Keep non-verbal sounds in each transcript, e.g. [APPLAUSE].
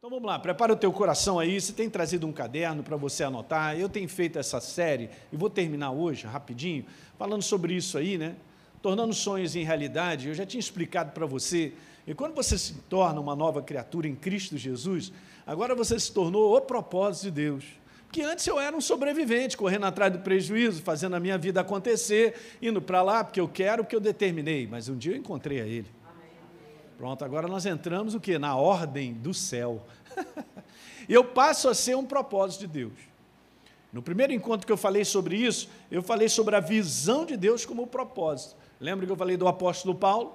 Então vamos lá, prepara o teu coração aí. Você tem trazido um caderno para você anotar. Eu tenho feito essa série e vou terminar hoje, rapidinho, falando sobre isso aí, né? Tornando sonhos em realidade. Eu já tinha explicado para você. E quando você se torna uma nova criatura em Cristo Jesus, agora você se tornou o propósito de Deus. Porque antes eu era um sobrevivente, correndo atrás do prejuízo, fazendo a minha vida acontecer, indo para lá porque eu quero, porque eu determinei. Mas um dia eu encontrei a Ele. Pronto, agora nós entramos o que? Na ordem do céu. [LAUGHS] eu passo a ser um propósito de Deus. No primeiro encontro que eu falei sobre isso, eu falei sobre a visão de Deus como propósito. Lembra que eu falei do apóstolo Paulo?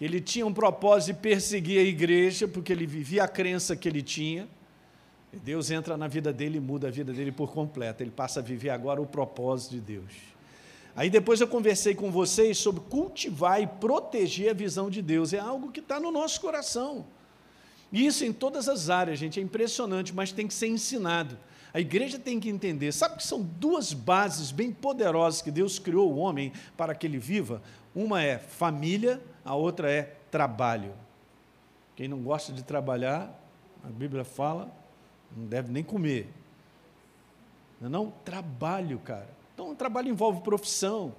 Ele tinha um propósito de perseguir a igreja, porque ele vivia a crença que ele tinha. Deus entra na vida dele e muda a vida dele por completo. Ele passa a viver agora o propósito de Deus. Aí depois eu conversei com vocês sobre cultivar e proteger a visão de Deus. É algo que está no nosso coração. Isso em todas as áreas, gente, é impressionante, mas tem que ser ensinado. A igreja tem que entender. Sabe que são duas bases bem poderosas que Deus criou o homem para que ele viva? Uma é família, a outra é trabalho. Quem não gosta de trabalhar, a Bíblia fala, não deve nem comer. Não, é não? trabalho, cara. Trabalho envolve profissão,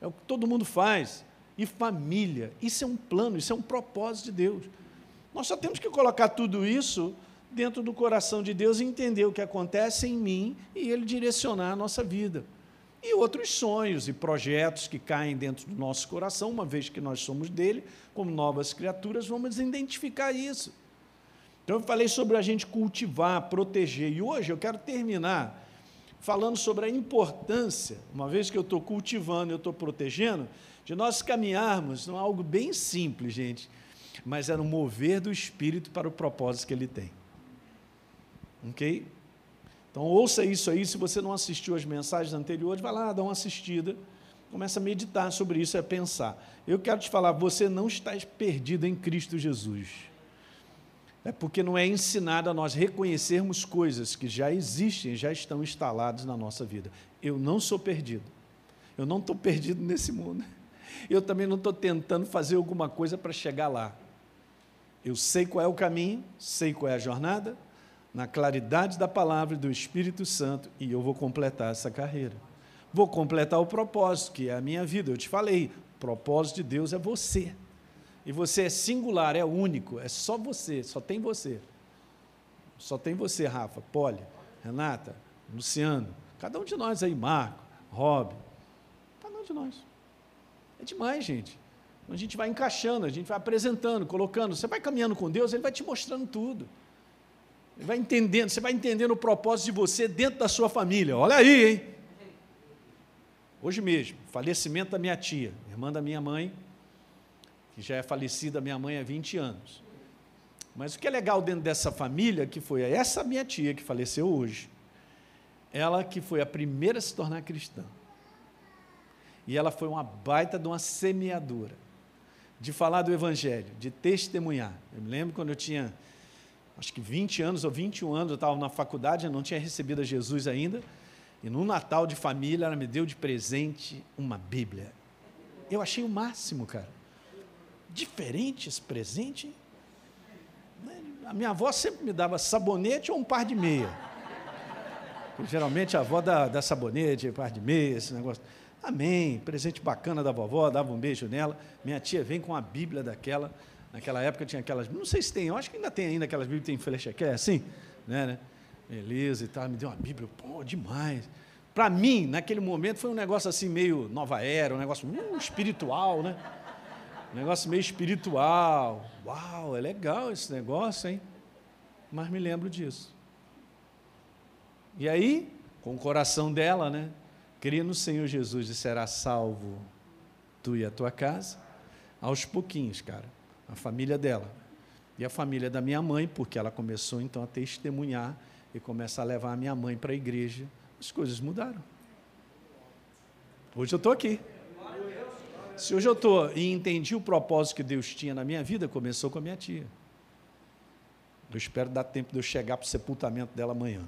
é o que todo mundo faz, e família. Isso é um plano, isso é um propósito de Deus. Nós só temos que colocar tudo isso dentro do coração de Deus e entender o que acontece em mim e Ele direcionar a nossa vida. E outros sonhos e projetos que caem dentro do nosso coração, uma vez que nós somos dele, como novas criaturas, vamos identificar isso. Então, eu falei sobre a gente cultivar, proteger, e hoje eu quero terminar falando sobre a importância, uma vez que eu estou cultivando, eu estou protegendo, de nós caminharmos não é algo bem simples, gente, mas é no mover do Espírito para o propósito que ele tem. Ok? Então ouça isso aí, se você não assistiu as mensagens anteriores, vai lá, dá uma assistida, começa a meditar sobre isso, a pensar. Eu quero te falar, você não está perdido em Cristo Jesus é porque não é ensinado a nós reconhecermos coisas que já existem, já estão instaladas na nossa vida. Eu não sou perdido. Eu não estou perdido nesse mundo. [LAUGHS] Eu também não estou tentando fazer alguma coisa para chegar lá. Eu sei qual é o caminho, sei qual é a jornada, na claridade da palavra e do Espírito Santo, e eu vou completar essa carreira. Vou completar o propósito, que é a minha vida. Eu te falei, o propósito de Deus é você. E você é singular, é único, é só você, só tem você. Só tem você, Rafa, Poli, Renata, Luciano, cada um de nós aí, Marco, Rob, cada um de nós. É demais, gente. A gente vai encaixando, a gente vai apresentando, colocando. Você vai caminhando com Deus, Ele vai te mostrando tudo. Ele vai entendendo, você vai entendendo o propósito de você dentro da sua família. Olha aí, hein? Hoje mesmo, falecimento da minha tia, irmã da minha mãe, que já é falecida minha mãe há 20 anos. Mas o que é legal dentro dessa família, que foi essa minha tia que faleceu hoje, ela que foi a primeira a se tornar cristã. E ela foi uma baita de uma semeadora, de falar do Evangelho, de testemunhar. Eu me lembro quando eu tinha, acho que 20 anos ou 21 anos, eu estava na faculdade, eu não tinha recebido a Jesus ainda, e no Natal de família ela me deu de presente uma Bíblia. Eu achei o máximo, cara diferente esse presente. A minha avó sempre me dava sabonete ou um par de meia. geralmente a avó dá, dá sabonete, par de meia, esse negócio. Amém, presente bacana da vovó, dava um beijo nela. Minha tia vem com a Bíblia daquela. Naquela época tinha aquelas, não sei se tem, eu acho que ainda tem ainda aquelas Bíblias tem flecha que é assim, né, né? Beleza e tal, me deu uma Bíblia, pô, demais. Para mim, naquele momento, foi um negócio assim meio nova era, um negócio uh, espiritual, né? Um negócio meio espiritual. Uau, é legal esse negócio, hein? Mas me lembro disso. E aí, com o coração dela, né? Cria no Senhor Jesus e será salvo tu e a tua casa. Aos pouquinhos, cara. A família dela. E a família da minha mãe, porque ela começou então a testemunhar e começa a levar a minha mãe para a igreja. As coisas mudaram. Hoje eu estou aqui. Se hoje eu estou e entendi o propósito que Deus tinha na minha vida, começou com a minha tia. Eu espero dar tempo de eu chegar para o sepultamento dela amanhã.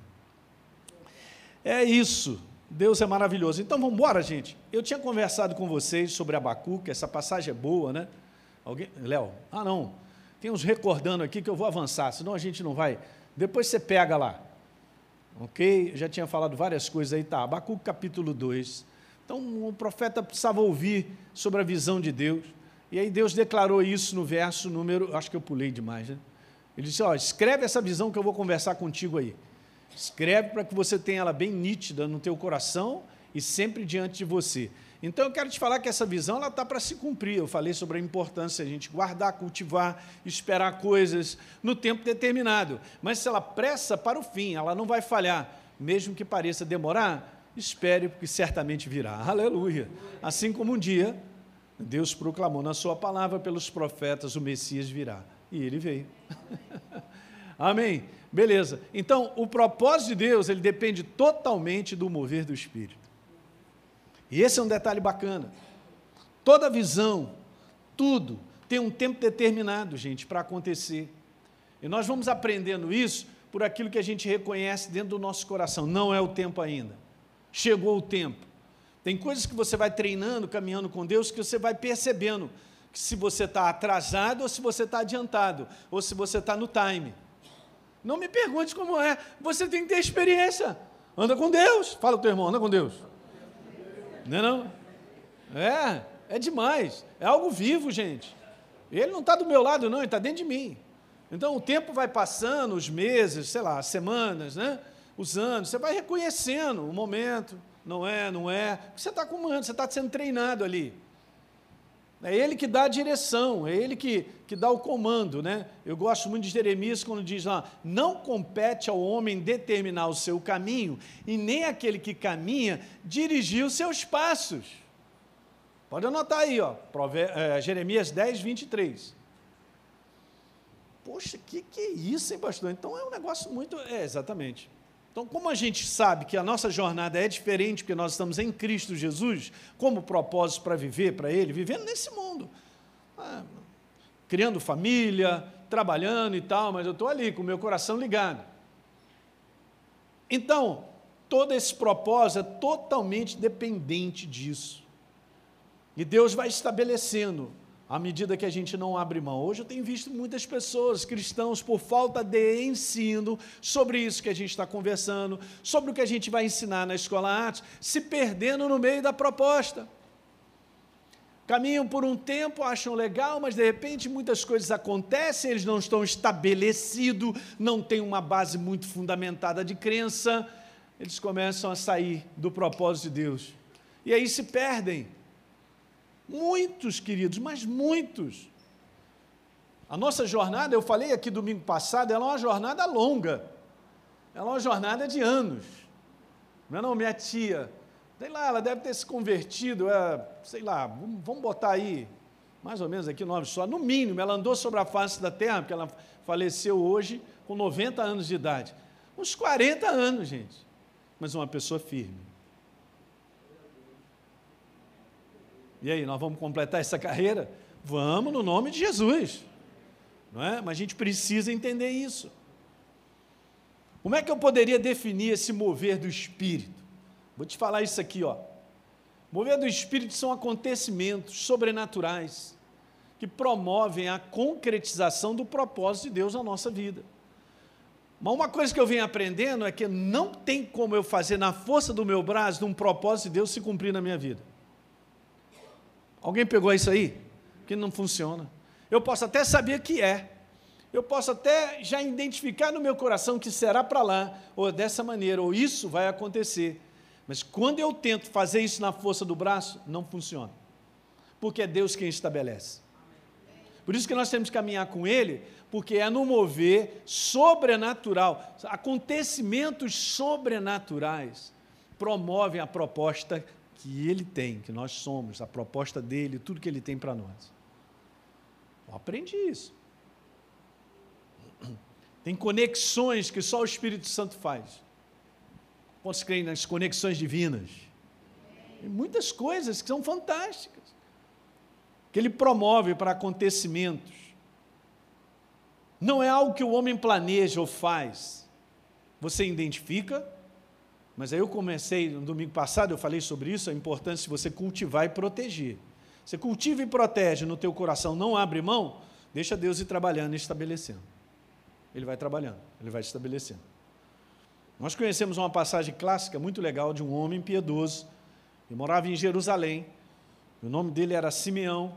É isso. Deus é maravilhoso. Então vamos embora, gente. Eu tinha conversado com vocês sobre Abacuque, essa passagem é boa, né? Alguém? Léo? Ah, não. Tem uns recordando aqui que eu vou avançar, senão a gente não vai. Depois você pega lá. Ok? Eu já tinha falado várias coisas aí, tá? Abacuque capítulo 2. Então o profeta precisava ouvir sobre a visão de Deus. E aí Deus declarou isso no verso número, acho que eu pulei demais, né? Ele disse: ó, escreve essa visão que eu vou conversar contigo aí. Escreve para que você tenha ela bem nítida no teu coração e sempre diante de você. Então eu quero te falar que essa visão ela está para se cumprir. Eu falei sobre a importância de a gente guardar, cultivar, esperar coisas no tempo determinado. Mas se ela pressa para o fim, ela não vai falhar, mesmo que pareça demorar. Espere, porque certamente virá. Aleluia. Assim como um dia Deus proclamou na sua palavra pelos profetas: o Messias virá. E ele veio. [LAUGHS] Amém. Beleza. Então, o propósito de Deus, ele depende totalmente do mover do Espírito. E esse é um detalhe bacana. Toda visão, tudo, tem um tempo determinado, gente, para acontecer. E nós vamos aprendendo isso por aquilo que a gente reconhece dentro do nosso coração. Não é o tempo ainda. Chegou o tempo. Tem coisas que você vai treinando, caminhando com Deus, que você vai percebendo que se você está atrasado ou se você está adiantado, ou se você está no time. Não me pergunte como é. Você tem que ter experiência. Anda com Deus. Fala com o teu irmão, anda com Deus. Não é não? É, é demais. É algo vivo, gente. Ele não está do meu lado, não, ele está dentro de mim. Então o tempo vai passando, os meses, sei lá, as semanas, né? Os anos, você vai reconhecendo o momento, não é, não é. Você está comando, você está sendo treinado ali. É ele que dá a direção, é ele que, que dá o comando. Né? Eu gosto muito de Jeremias quando diz lá: não compete ao homem determinar o seu caminho, e nem aquele que caminha dirigir os seus passos. Pode anotar aí, ó, é, Jeremias 10, 23. Poxa, que, que é isso, hein, pastor? Então é um negócio muito. É, exatamente. Então, como a gente sabe que a nossa jornada é diferente, porque nós estamos em Cristo Jesus, como propósito para viver para Ele, vivendo nesse mundo, ah, criando família, trabalhando e tal, mas eu estou ali com o meu coração ligado. Então, todo esse propósito é totalmente dependente disso. E Deus vai estabelecendo à medida que a gente não abre mão. Hoje eu tenho visto muitas pessoas, cristãos, por falta de ensino sobre isso que a gente está conversando, sobre o que a gente vai ensinar na escola arte, se perdendo no meio da proposta. Caminham por um tempo, acham legal, mas de repente muitas coisas acontecem, eles não estão estabelecidos, não têm uma base muito fundamentada de crença, eles começam a sair do propósito de Deus. E aí se perdem Muitos, queridos, mas muitos. A nossa jornada, eu falei aqui domingo passado, ela é uma jornada longa. Ela é uma jornada de anos. Não é não, minha tia? Sei lá, ela deve ter se convertido, é, sei lá, vamos botar aí, mais ou menos aqui nome só, no mínimo, ela andou sobre a face da terra, porque ela faleceu hoje com 90 anos de idade. Uns 40 anos, gente. Mas uma pessoa firme. E aí, nós vamos completar essa carreira? Vamos no nome de Jesus. Não é? Mas a gente precisa entender isso. Como é que eu poderia definir esse mover do espírito? Vou te falar isso aqui, ó. Mover do espírito são acontecimentos sobrenaturais que promovem a concretização do propósito de Deus na nossa vida. Mas uma coisa que eu venho aprendendo é que não tem como eu fazer na força do meu braço um propósito de Deus se cumprir na minha vida. Alguém pegou isso aí? Que não funciona. Eu posso até saber que é. Eu posso até já identificar no meu coração que será para lá, ou dessa maneira, ou isso vai acontecer. Mas quando eu tento fazer isso na força do braço, não funciona. Porque é Deus quem estabelece. Por isso que nós temos que caminhar com Ele, porque é no mover sobrenatural. Acontecimentos sobrenaturais promovem a proposta que ele tem, que nós somos, a proposta dele, tudo que ele tem para nós. Eu aprendi isso. [CLEARS THROAT] Tem conexões que só o Espírito Santo faz. Posso crer nas conexões divinas. Tem muitas coisas que são fantásticas, que ele promove para acontecimentos. Não é algo que o homem planeja ou faz. Você identifica, mas aí eu comecei, no domingo passado eu falei sobre isso, a importância de você cultivar e proteger. Você cultiva e protege no teu coração, não abre mão, Deixa Deus ir trabalhando e estabelecendo. Ele vai trabalhando, ele vai estabelecendo. Nós conhecemos uma passagem clássica muito legal de um homem piedoso, que morava em Jerusalém. O nome dele era Simeão.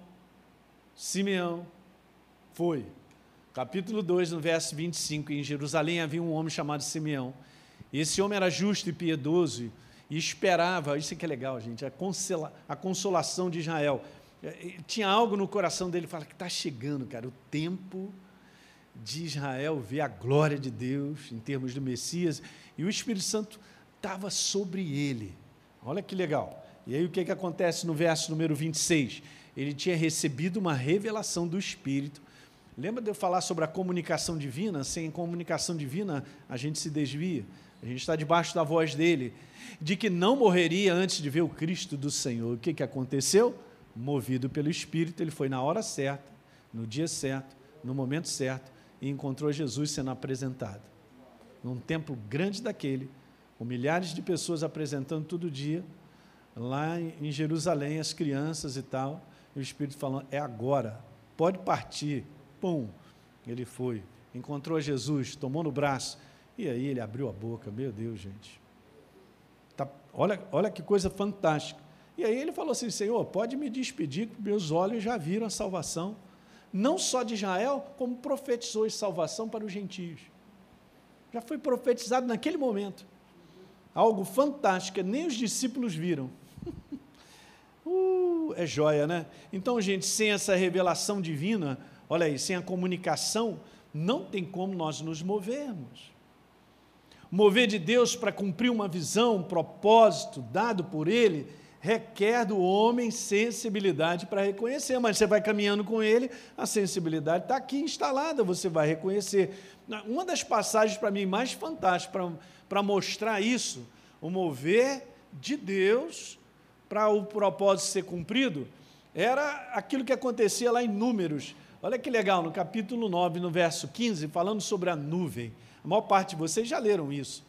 Simeão foi. Capítulo 2, no verso 25, em Jerusalém havia um homem chamado Simeão. Esse homem era justo e piedoso e esperava, isso que é legal, gente, a, consola, a consolação de Israel. É, tinha algo no coração dele, fala que está chegando, cara, o tempo de Israel ver a glória de Deus em termos do Messias, e o Espírito Santo estava sobre ele. Olha que legal. E aí o que, que acontece no verso número 26? Ele tinha recebido uma revelação do Espírito. Lembra de eu falar sobre a comunicação divina? Sem comunicação divina, a gente se desvia. A gente está debaixo da voz dele. De que não morreria antes de ver o Cristo do Senhor. O que, que aconteceu? Movido pelo Espírito, ele foi na hora certa, no dia certo, no momento certo, e encontrou Jesus sendo apresentado. Num templo grande daquele, com milhares de pessoas apresentando todo dia, lá em Jerusalém, as crianças e tal, e o Espírito falando: é agora, pode partir. Pum, ele foi, encontrou Jesus, tomou no braço, e aí ele abriu a boca. Meu Deus, gente. Tá, olha, olha que coisa fantástica. E aí ele falou assim: Senhor, pode me despedir, porque meus olhos já viram a salvação não só de Israel, como profetizou salvação para os gentios. Já foi profetizado naquele momento. Algo fantástico, nem os discípulos viram. [LAUGHS] uh, é joia, né? Então, gente, sem essa revelação divina, olha aí, sem a comunicação, não tem como nós nos movermos. Mover de Deus para cumprir uma visão, um propósito dado por Ele, requer do homem sensibilidade para reconhecer, mas você vai caminhando com ele, a sensibilidade está aqui instalada, você vai reconhecer. Uma das passagens para mim mais fantásticas para mostrar isso, o mover de Deus para o propósito ser cumprido, era aquilo que acontecia lá em Números. Olha que legal, no capítulo 9, no verso 15, falando sobre a nuvem. A maior parte de vocês já leram isso.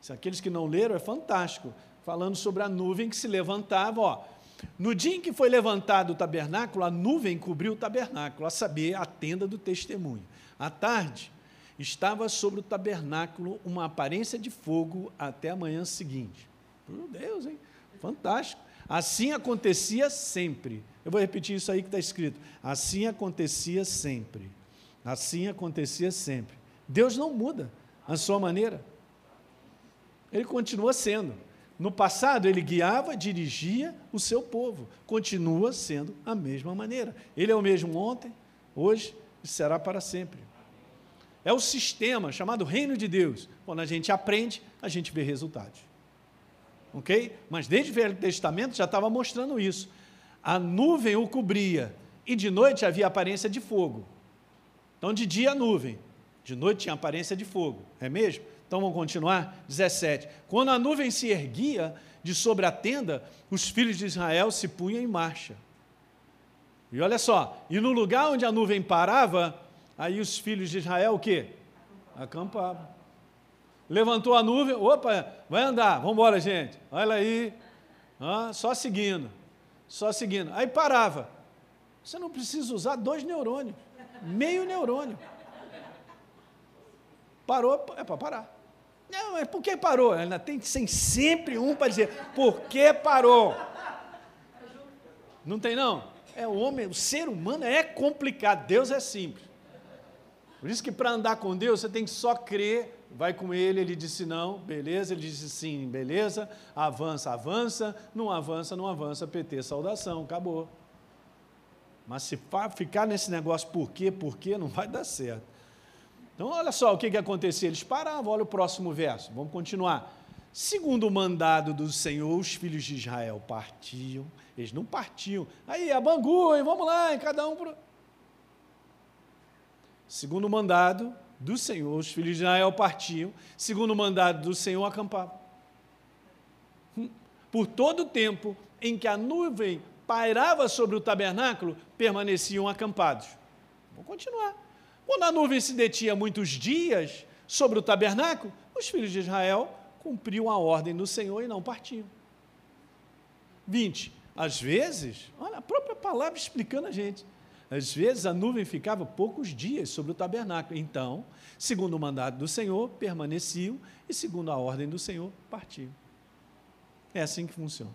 Se aqueles que não leram, é fantástico falando sobre a nuvem que se levantava. Ó. No dia em que foi levantado o tabernáculo, a nuvem cobriu o tabernáculo, a saber, a tenda do testemunho. À tarde, estava sobre o tabernáculo uma aparência de fogo até a manhã seguinte. Meu Deus, hein? Fantástico. Assim acontecia sempre. Eu vou repetir isso aí que está escrito. Assim acontecia sempre. Assim acontecia sempre. Deus não muda a sua maneira. Ele continua sendo. No passado, ele guiava, dirigia o seu povo. Continua sendo a mesma maneira. Ele é o mesmo ontem, hoje e será para sempre. É o sistema chamado Reino de Deus. Quando a gente aprende, a gente vê resultados. Ok? Mas desde o Velho Testamento já estava mostrando isso. A nuvem o cobria e de noite havia aparência de fogo. Então, de dia a nuvem, de noite tinha aparência de fogo. É mesmo? Então vamos continuar? 17. Quando a nuvem se erguia de sobre a tenda, os filhos de Israel se punham em marcha. E olha só, e no lugar onde a nuvem parava, aí os filhos de Israel o quê? Acampavam. Levantou a nuvem, opa, vai andar, vamos embora, gente. Olha aí, ah, só seguindo, só seguindo. Aí parava. Você não precisa usar dois neurônios, meio neurônio. Parou, é para parar. Não, mas por que parou? Ainda tem ser sempre um para dizer por que parou. Não tem não? É o homem, o ser humano é complicado, Deus é simples. Por isso que para andar com Deus você tem que só crer, vai com ele, ele disse não, beleza, ele disse sim, beleza, avança, avança, não avança, não avança, PT, saudação, acabou. Mas se ficar nesse negócio por quê, por quê, não vai dar certo. Então, olha só o que, que acontecia. Eles paravam, olha o próximo verso. Vamos continuar. Segundo o mandado do Senhor, os filhos de Israel partiam. Eles não partiam. Aí, a Bangu, hein? vamos lá, hein? cada um. Pro... Segundo o mandado do Senhor, os filhos de Israel partiam. Segundo o mandado do Senhor, acampavam. Hum. Por todo o tempo em que a nuvem pairava sobre o tabernáculo, permaneciam acampados. Vamos continuar. Quando a nuvem se detinha muitos dias sobre o tabernáculo, os filhos de Israel cumpriam a ordem do Senhor e não partiam. 20. Às vezes, olha a própria palavra explicando a gente. Às vezes a nuvem ficava poucos dias sobre o tabernáculo. Então, segundo o mandato do Senhor, permaneciam e, segundo a ordem do Senhor, partiam. É assim que funciona.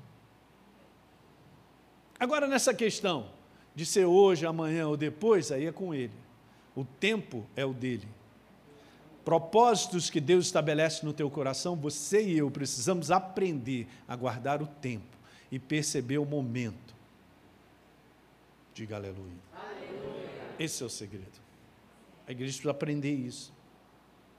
Agora, nessa questão de ser hoje, amanhã ou depois, aí é com ele. O tempo é o dele. Propósitos que Deus estabelece no teu coração, você e eu precisamos aprender a guardar o tempo e perceber o momento. Diga aleluia. aleluia. Esse é o segredo. A igreja precisa aprender isso.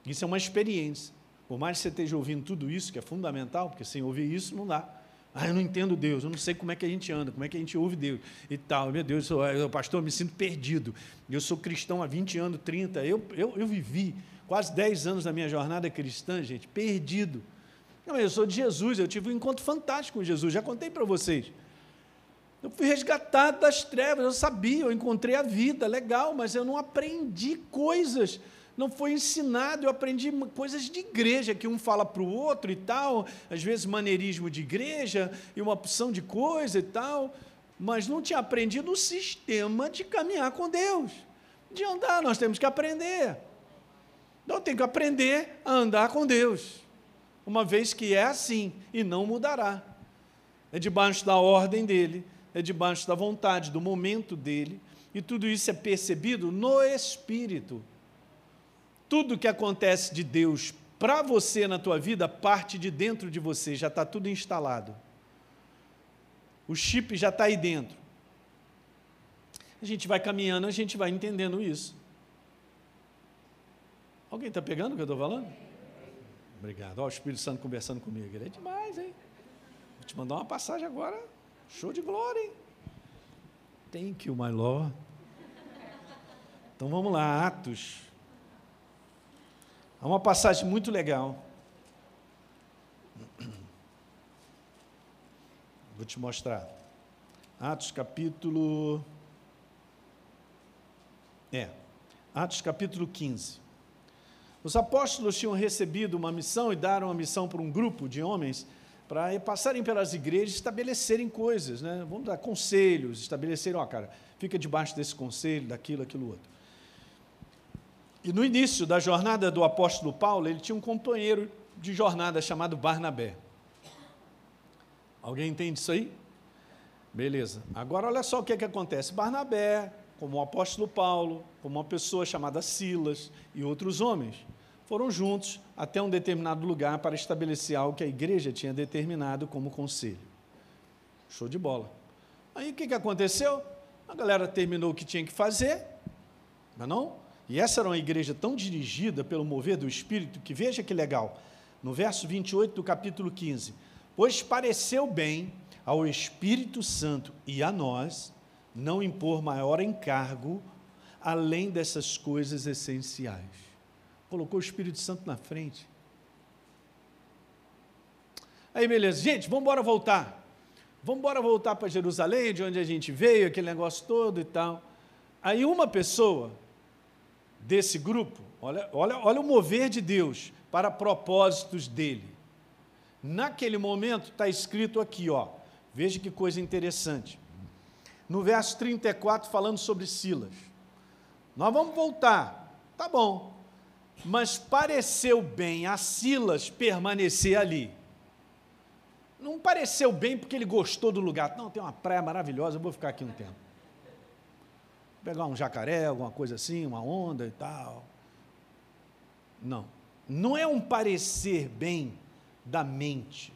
Isso é uma experiência. Por mais que você esteja ouvindo tudo isso, que é fundamental, porque sem ouvir isso não dá. Ah, eu não entendo Deus, eu não sei como é que a gente anda, como é que a gente ouve Deus e tal. Meu Deus, eu sou, eu, pastor, eu me sinto perdido. Eu sou cristão há 20 anos, 30. Eu, eu, eu vivi quase 10 anos da minha jornada cristã, gente, perdido. Não, eu sou de Jesus, eu tive um encontro fantástico com Jesus, já contei para vocês. Eu fui resgatado das trevas, eu sabia, eu encontrei a vida, legal, mas eu não aprendi coisas não foi ensinado. Eu aprendi coisas de igreja, que um fala para o outro e tal, às vezes maneirismo de igreja e uma opção de coisa e tal, mas não tinha aprendido o sistema de caminhar com Deus, de andar. Nós temos que aprender. Então, tem que aprender a andar com Deus, uma vez que é assim e não mudará. É debaixo da ordem dele, é debaixo da vontade, do momento dele, e tudo isso é percebido no Espírito tudo que acontece de Deus para você na tua vida parte de dentro de você, já está tudo instalado. O chip já está aí dentro. A gente vai caminhando, a gente vai entendendo isso. Alguém está pegando o que eu estou falando? Obrigado. Olha o Espírito Santo conversando comigo. Ele é demais, hein? Vou te mandar uma passagem agora. Show de glória, hein? Thank you, my Lord. Então vamos lá, Atos Há uma passagem muito legal. [CLEARS THROAT] Vou te mostrar. Atos capítulo. É, Atos capítulo 15. Os apóstolos tinham recebido uma missão e deram uma missão para um grupo de homens para passarem pelas igrejas e estabelecerem coisas, né? Vamos dar conselhos, estabelecerem, ó, cara, fica debaixo desse conselho, daquilo, aquilo outro. E no início da jornada do apóstolo Paulo, ele tinha um companheiro de jornada chamado Barnabé. Alguém entende isso aí? Beleza. Agora olha só o que, é que acontece. Barnabé, como o apóstolo Paulo, como uma pessoa chamada Silas e outros homens, foram juntos até um determinado lugar para estabelecer algo que a igreja tinha determinado como conselho. Show de bola. Aí o que, que aconteceu? A galera terminou o que tinha que fazer, mas não? E essa era uma igreja tão dirigida pelo mover do Espírito que veja que legal. No verso 28 do capítulo 15: Pois pareceu bem ao Espírito Santo e a nós não impor maior encargo além dessas coisas essenciais. Colocou o Espírito Santo na frente. Aí, beleza. Gente, vamos embora voltar. Vamos embora voltar para Jerusalém, de onde a gente veio, aquele negócio todo e tal. Aí uma pessoa desse grupo, olha, olha, olha o mover de Deus para propósitos dele. Naquele momento está escrito aqui, ó, veja que coisa interessante. No verso 34, falando sobre Silas. Nós vamos voltar, tá bom, mas pareceu bem a Silas permanecer ali. Não pareceu bem porque ele gostou do lugar. Não, tem uma praia maravilhosa, eu vou ficar aqui um tempo pegar um jacaré, alguma coisa assim, uma onda e tal. Não. Não é um parecer bem da mente.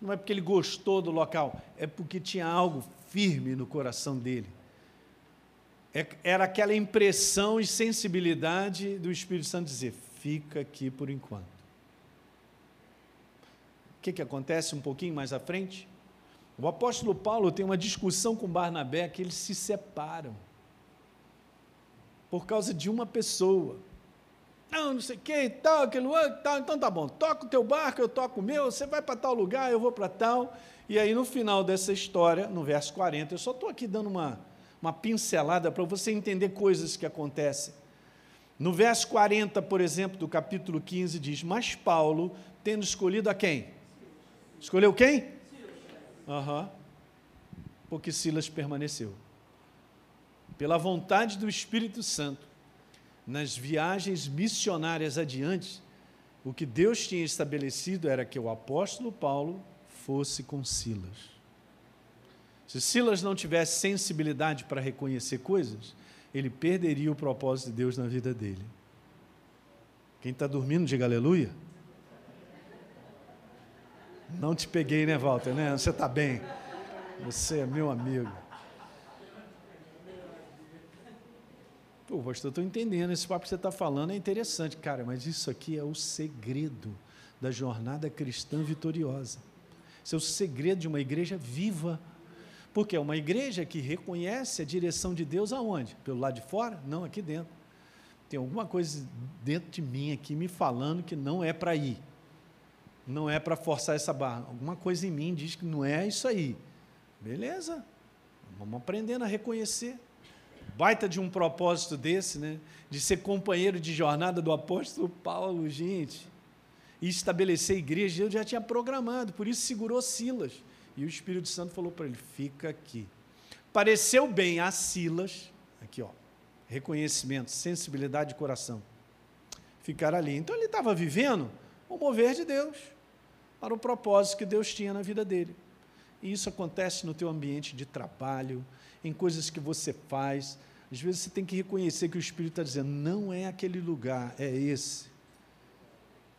Não é porque ele gostou do local, é porque tinha algo firme no coração dele. É, era aquela impressão e sensibilidade do Espírito Santo dizer: fica aqui por enquanto. O que, que acontece um pouquinho mais à frente? O apóstolo Paulo tem uma discussão com Barnabé que eles se separam por causa de uma pessoa. Não, não sei o que, tal, aquele outro, tal. Então tá bom, toca o teu barco, eu toco o meu, você vai para tal lugar, eu vou para tal. E aí, no final dessa história, no verso 40, eu só estou aqui dando uma, uma pincelada para você entender coisas que acontecem. No verso 40, por exemplo, do capítulo 15, diz: Mas Paulo, tendo escolhido a quem? Escolheu quem? Aham. Uhum. Porque Silas permaneceu. Pela vontade do Espírito Santo, nas viagens missionárias adiante, o que Deus tinha estabelecido era que o apóstolo Paulo fosse com Silas. Se Silas não tivesse sensibilidade para reconhecer coisas, ele perderia o propósito de Deus na vida dele. Quem está dormindo, diga aleluia. Não te peguei, né, Walter? Né? Você está bem. Você é meu amigo. Pô, pastor, estou entendendo. Esse papo que você está falando é interessante. Cara, mas isso aqui é o segredo da jornada cristã vitoriosa. Esse é o segredo de uma igreja viva. Porque é uma igreja que reconhece a direção de Deus aonde? Pelo lado de fora? Não, aqui dentro. Tem alguma coisa dentro de mim aqui me falando que não é para ir não é para forçar essa barra. Alguma coisa em mim diz que não é isso aí. Beleza, vamos aprendendo a reconhecer. Baita de um propósito desse, né? De ser companheiro de jornada do apóstolo Paulo, gente. E estabelecer igreja, eu já tinha programado, por isso segurou Silas. E o Espírito Santo falou para ele: fica aqui. Pareceu bem a Silas, aqui ó, reconhecimento, sensibilidade de coração, ficar ali. Então ele estava vivendo o mover de Deus para o propósito que Deus tinha na vida dele. E isso acontece no teu ambiente de trabalho, em coisas que você faz. Às vezes você tem que reconhecer que o Espírito está dizendo, não é aquele lugar, é esse.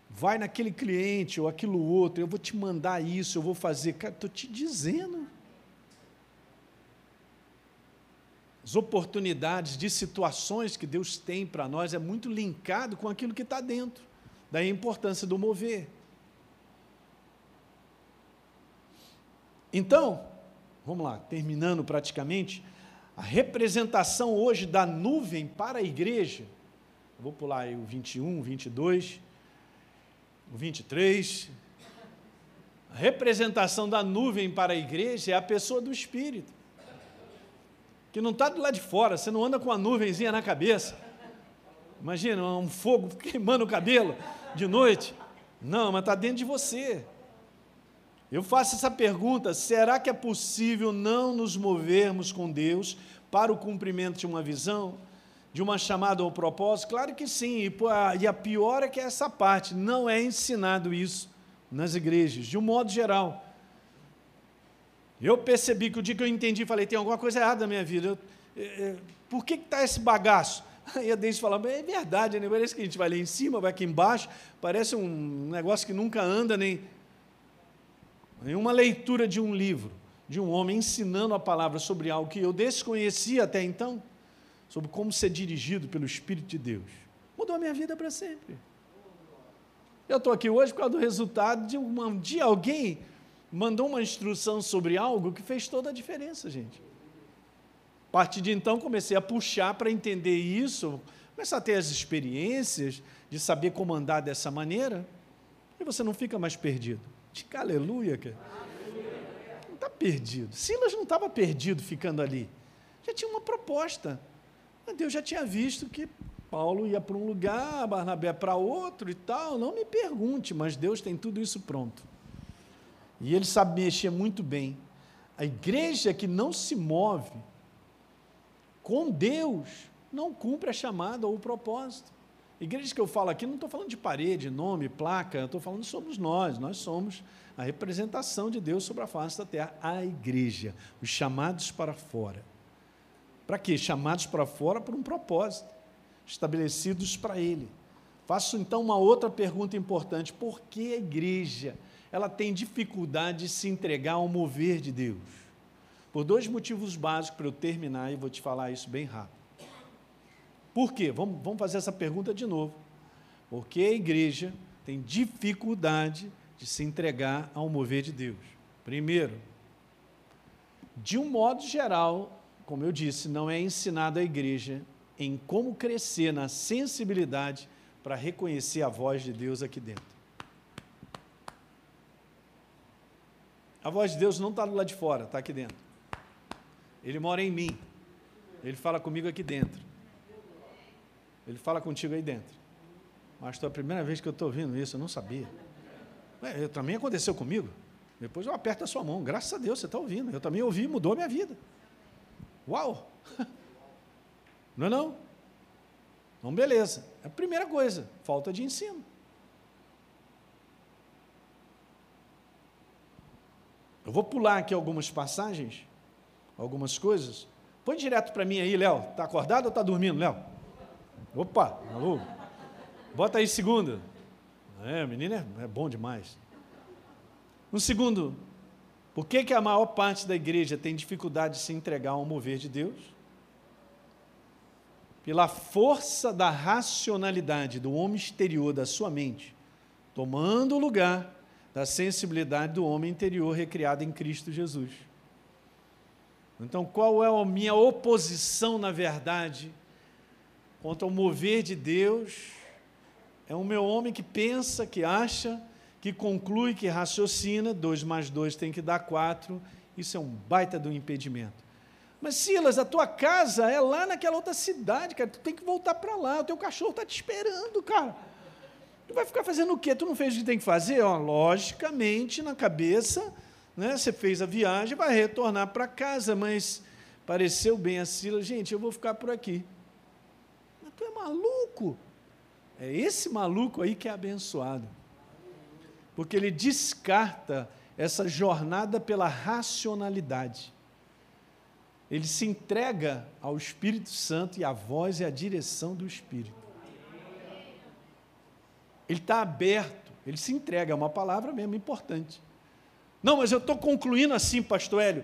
Vai naquele cliente ou aquilo outro, eu vou te mandar isso, eu vou fazer. Cara, estou te dizendo. As oportunidades de situações que Deus tem para nós é muito linkado com aquilo que está dentro. Daí a importância do mover. Então, vamos lá, terminando praticamente, a representação hoje da nuvem para a igreja, vou pular aí o 21, o 22, o 23. A representação da nuvem para a igreja é a pessoa do Espírito, que não está do lado de fora, você não anda com a nuvenzinha na cabeça. Imagina, um fogo [LAUGHS] queimando o cabelo de noite. Não, mas está dentro de você. Eu faço essa pergunta: será que é possível não nos movermos com Deus para o cumprimento de uma visão, de uma chamada ou propósito? Claro que sim, e a pior é que é essa parte, não é ensinado isso nas igrejas, de um modo geral. Eu percebi que o dia que eu entendi, falei: tem alguma coisa errada na minha vida. Eu, é, é, por que está esse bagaço? [LAUGHS] Aí a Deise falava, é verdade, né? parece que a gente vai lá em cima, vai aqui embaixo, parece um negócio que nunca anda, nem em uma leitura de um livro, de um homem ensinando a palavra sobre algo que eu desconhecia até então, sobre como ser dirigido pelo Espírito de Deus, mudou a minha vida para sempre. Eu estou aqui hoje por causa do resultado de, uma, de alguém mandou uma instrução sobre algo que fez toda a diferença, gente. A partir de então comecei a puxar para entender isso, começar a ter as experiências de saber comandar dessa maneira, e você não fica mais perdido. Diga aleluia, cara. Não está perdido. Silas não estava perdido ficando ali. Já tinha uma proposta. Deus já tinha visto que Paulo ia para um lugar, Barnabé para outro e tal. Não me pergunte, mas Deus tem tudo isso pronto. E ele sabe mexer muito bem. A igreja que não se move com Deus não cumpre a chamada ou o propósito. Igrejas que eu falo aqui, não estou falando de parede, nome, placa, estou falando somos nós, nós somos a representação de Deus sobre a face da terra, a igreja, os chamados para fora. Para quê? Chamados para fora por um propósito, estabelecidos para Ele. Faço então uma outra pergunta importante: por que a igreja ela tem dificuldade de se entregar ao mover de Deus? Por dois motivos básicos para eu terminar e vou te falar isso bem rápido. Por quê? Vamos, vamos fazer essa pergunta de novo. Porque a igreja tem dificuldade de se entregar ao mover de Deus. Primeiro, de um modo geral, como eu disse, não é ensinado à igreja em como crescer na sensibilidade para reconhecer a voz de Deus aqui dentro. A voz de Deus não está lado de fora, está aqui dentro. Ele mora em mim. Ele fala comigo aqui dentro. Ele fala contigo aí dentro. Mas é a primeira vez que eu estou ouvindo isso, eu não sabia. É, também aconteceu comigo. Depois eu aperto a sua mão. Graças a Deus você está ouvindo. Eu também ouvi, mudou a minha vida. Uau! [LAUGHS] Não é não? Então, beleza. É a primeira coisa, falta de ensino. Eu vou pular aqui algumas passagens, algumas coisas. Põe direto para mim aí, Léo. Está acordado ou está dormindo, Léo? Opa, alô. Bota aí segunda. É, menino é, é bom demais. No segundo, por que, que a maior parte da igreja tem dificuldade de se entregar ao mover de Deus? Pela força da racionalidade do homem exterior da sua mente, tomando o lugar da sensibilidade do homem interior recriado em Cristo Jesus. Então, qual é a minha oposição, na verdade, contra o mover de Deus? É o meu homem que pensa, que acha, que conclui, que raciocina, dois mais dois tem que dar quatro, isso é um baita do impedimento. Mas Silas, a tua casa é lá naquela outra cidade, cara, tu tem que voltar para lá, o teu cachorro está te esperando, cara. Tu vai ficar fazendo o quê? Tu não fez o que tem que fazer? Ó, logicamente, na cabeça, né, você fez a viagem, vai retornar para casa, mas pareceu bem a Silas, gente, eu vou ficar por aqui. Tu é maluco. É esse maluco aí que é abençoado. Porque ele descarta essa jornada pela racionalidade. Ele se entrega ao Espírito Santo e à voz e à direção do Espírito. Ele está aberto, ele se entrega, é uma palavra mesmo importante. Não, mas eu estou concluindo assim, pastor Hélio.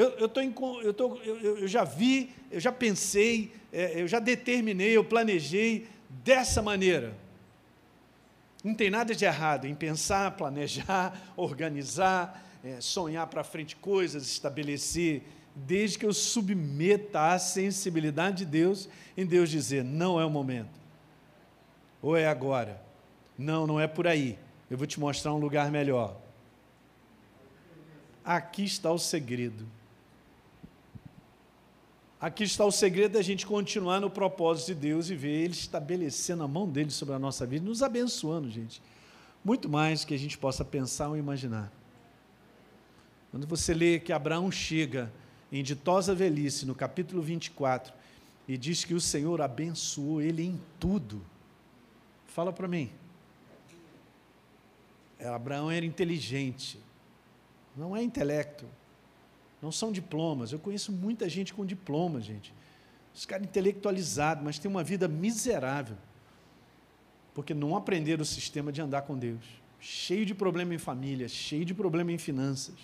Eu, eu, tô eu, tô, eu, eu já vi, eu já pensei, é, eu já determinei, eu planejei dessa maneira. Não tem nada de errado em pensar, planejar, [LAUGHS] organizar, é, sonhar para frente coisas, estabelecer, desde que eu submeta à sensibilidade de Deus, em Deus dizer: não é o momento, ou é agora. Não, não é por aí. Eu vou te mostrar um lugar melhor. Aqui está o segredo. Aqui está o segredo da gente continuar no propósito de Deus e ver Ele estabelecendo a mão dele sobre a nossa vida, nos abençoando, gente. Muito mais que a gente possa pensar ou imaginar. Quando você lê que Abraão chega em ditosa velhice, no capítulo 24, e diz que o Senhor abençoou ele em tudo. Fala para mim. Abraão era inteligente, não é intelecto, não são diplomas. Eu conheço muita gente com diploma, gente. Os caras intelectualizados, mas têm uma vida miserável, porque não aprenderam o sistema de andar com Deus. Cheio de problema em família, cheio de problema em finanças.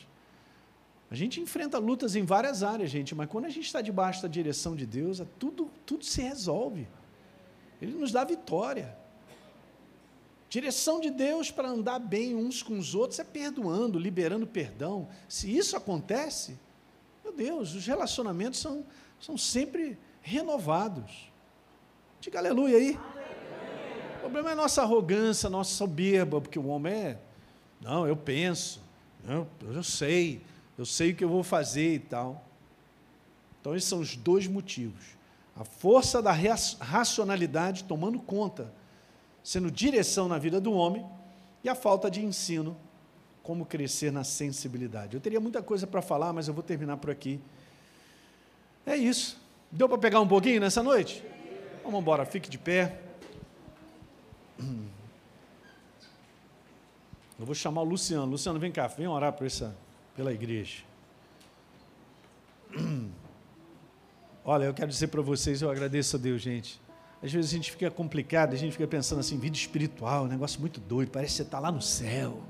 A gente enfrenta lutas em várias áreas, gente, mas quando a gente está debaixo da direção de Deus, é tudo, tudo se resolve. Ele nos dá vitória. Direção de Deus para andar bem uns com os outros é perdoando, liberando perdão. Se isso acontece, Deus, os relacionamentos são, são sempre renovados. Diga aleluia aí. O problema é a nossa arrogância, a nossa soberba, porque o homem é. Não, eu penso, eu, eu sei, eu sei o que eu vou fazer e tal. Então, esses são os dois motivos. A força da racionalidade tomando conta, sendo direção na vida do homem, e a falta de ensino como crescer na sensibilidade. Eu teria muita coisa para falar, mas eu vou terminar por aqui. É isso. Deu para pegar um pouquinho nessa noite? Vamos embora, fique de pé. Eu vou chamar o Luciano. Luciano, vem cá, vem orar por essa, pela igreja. Olha, eu quero dizer para vocês, eu agradeço a Deus, gente. Às vezes a gente fica complicado, a gente fica pensando assim, vida espiritual, um negócio muito doido, parece que você está lá no céu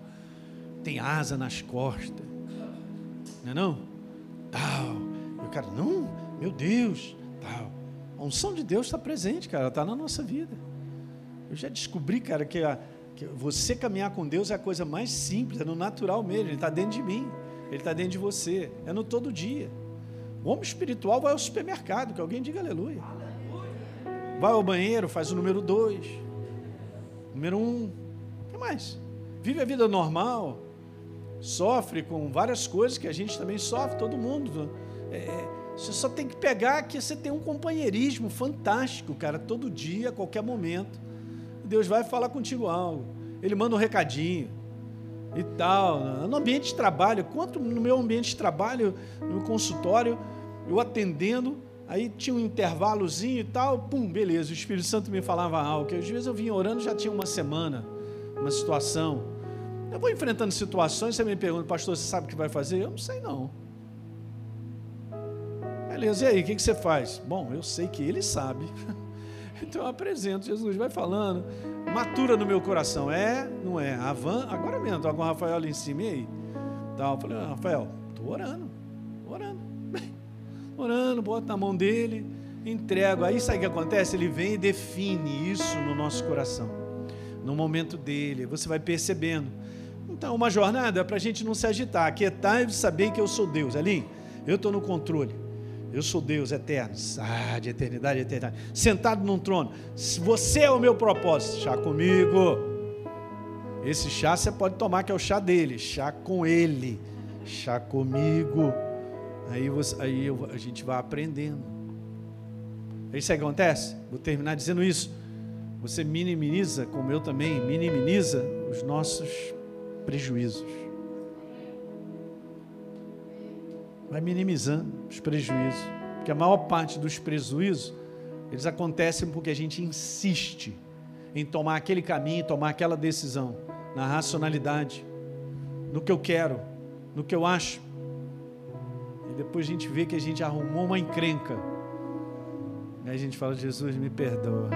tem asa nas costas. Não é não? Tal. E o cara, não, meu Deus, tal. A unção de Deus está presente, cara, está na nossa vida. Eu já descobri, cara, que, a, que você caminhar com Deus é a coisa mais simples, é no natural mesmo, Ele está dentro de mim, Ele está dentro de você, é no todo dia. O homem espiritual vai ao supermercado, que alguém diga aleluia. Vai ao banheiro, faz o número dois, número um, o que mais? Vive a vida normal, sofre com várias coisas que a gente também sofre, todo mundo. É, é, você só tem que pegar que você tem um companheirismo fantástico, cara, todo dia, a qualquer momento. Deus vai falar contigo algo. Ele manda um recadinho e tal. No ambiente de trabalho, quanto no meu ambiente de trabalho, no consultório, eu atendendo, Aí tinha um intervalozinho e tal, pum, beleza, o Espírito Santo me falava algo, que às vezes eu vinha orando já tinha uma semana, uma situação. Eu vou enfrentando situações, você me pergunta, pastor, você sabe o que vai fazer? Eu não sei não. Beleza, e aí, o que você faz? Bom, eu sei que ele sabe. [LAUGHS] Então eu apresento, Jesus vai falando, matura no meu coração. É, não é? Avan, agora mesmo, estou com o Rafael ali em cima, e aí? Então, eu falei, ah, Rafael, estou orando, orando, [LAUGHS] orando, boto na mão dele, entrego. Aí sabe o que acontece? Ele vem e define isso no nosso coração, no momento dele, você vai percebendo. Então, uma jornada é para a gente não se agitar, aquietar e saber que eu sou Deus. Ali, eu estou no controle. Eu sou Deus eterno, ah, de eternidade, eternidade, sentado num trono. Você é o meu propósito, chá comigo. Esse chá você pode tomar, que é o chá dele, chá com ele, chá comigo. Aí, você, aí eu, a gente vai aprendendo. Aí isso que acontece? Vou terminar dizendo isso. Você minimiza, como eu também, minimiza os nossos prejuízos. vai minimizando os prejuízos. Porque a maior parte dos prejuízos, eles acontecem porque a gente insiste em tomar aquele caminho, tomar aquela decisão, na racionalidade, no que eu quero, no que eu acho. E depois a gente vê que a gente arrumou uma encrenca. E aí a gente fala, Jesus, me perdoa.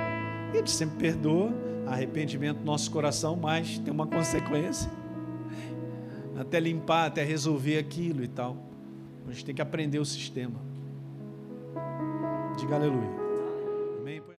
E ele sempre perdoa, arrependimento no nosso coração, mas tem uma consequência. Até limpar, até resolver aquilo e tal. A gente tem que aprender o sistema. Diga aleluia.